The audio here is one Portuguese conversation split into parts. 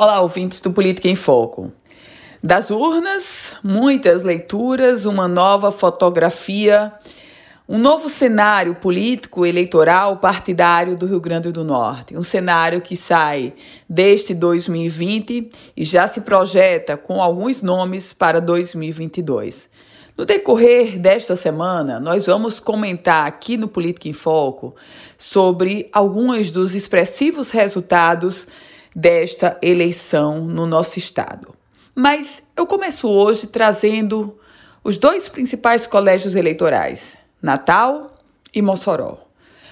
Olá, ouvintes do Política em Foco. Das urnas, muitas leituras, uma nova fotografia, um novo cenário político, eleitoral, partidário do Rio Grande do Norte. Um cenário que sai deste 2020 e já se projeta com alguns nomes para 2022. No decorrer desta semana, nós vamos comentar aqui no Política em Foco sobre alguns dos expressivos resultados desta eleição no nosso estado. Mas eu começo hoje trazendo os dois principais colégios eleitorais, Natal e Mossoró.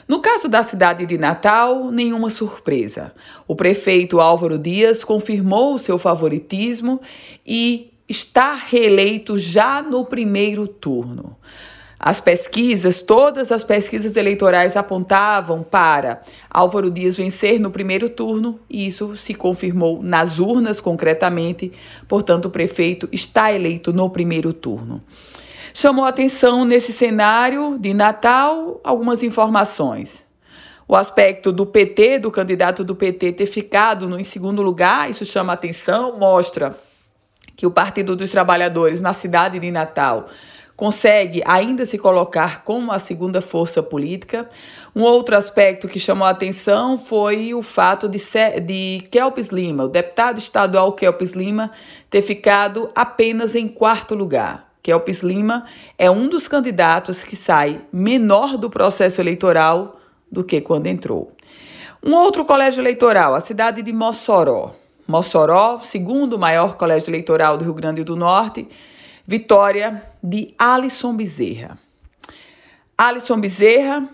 No caso da cidade de Natal, nenhuma surpresa. O prefeito Álvaro Dias confirmou seu favoritismo e está reeleito já no primeiro turno. As pesquisas, todas as pesquisas eleitorais apontavam para Álvaro Dias vencer no primeiro turno e isso se confirmou nas urnas concretamente. Portanto, o prefeito está eleito no primeiro turno. Chamou atenção nesse cenário de Natal algumas informações. O aspecto do PT, do candidato do PT, ter ficado no, em segundo lugar, isso chama atenção, mostra que o Partido dos Trabalhadores na cidade de Natal consegue ainda se colocar como a segunda força política. Um outro aspecto que chamou a atenção foi o fato de, de Kelps Lima, o deputado estadual Kelps Lima, ter ficado apenas em quarto lugar. Kelps Lima é um dos candidatos que sai menor do processo eleitoral do que quando entrou. Um outro colégio eleitoral, a cidade de Mossoró. Mossoró, segundo maior colégio eleitoral do Rio Grande do Norte, vitória de Alisson Bezerra. Alisson Bezerra,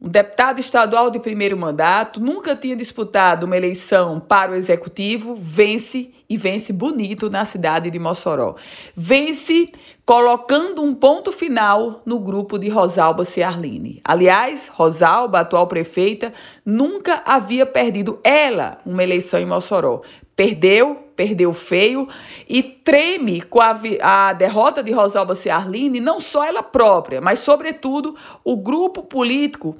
um deputado estadual de primeiro mandato, nunca tinha disputado uma eleição para o executivo, vence e vence bonito na cidade de Mossoró. Vence colocando um ponto final no grupo de Rosalba Ciarline. Aliás, Rosalba, atual prefeita, nunca havia perdido ela uma eleição em Mossoró. Perdeu, perdeu feio e treme com a, a derrota de Rosalba Ciarline, não só ela própria, mas, sobretudo, o grupo político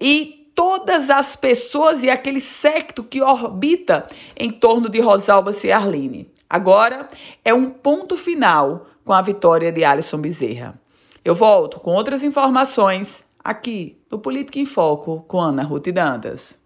e todas as pessoas e aquele secto que orbita em torno de Rosalba Ciarline. Agora é um ponto final com a vitória de Alisson Bezerra. Eu volto com outras informações aqui no Política em Foco com Ana Ruth Dantas.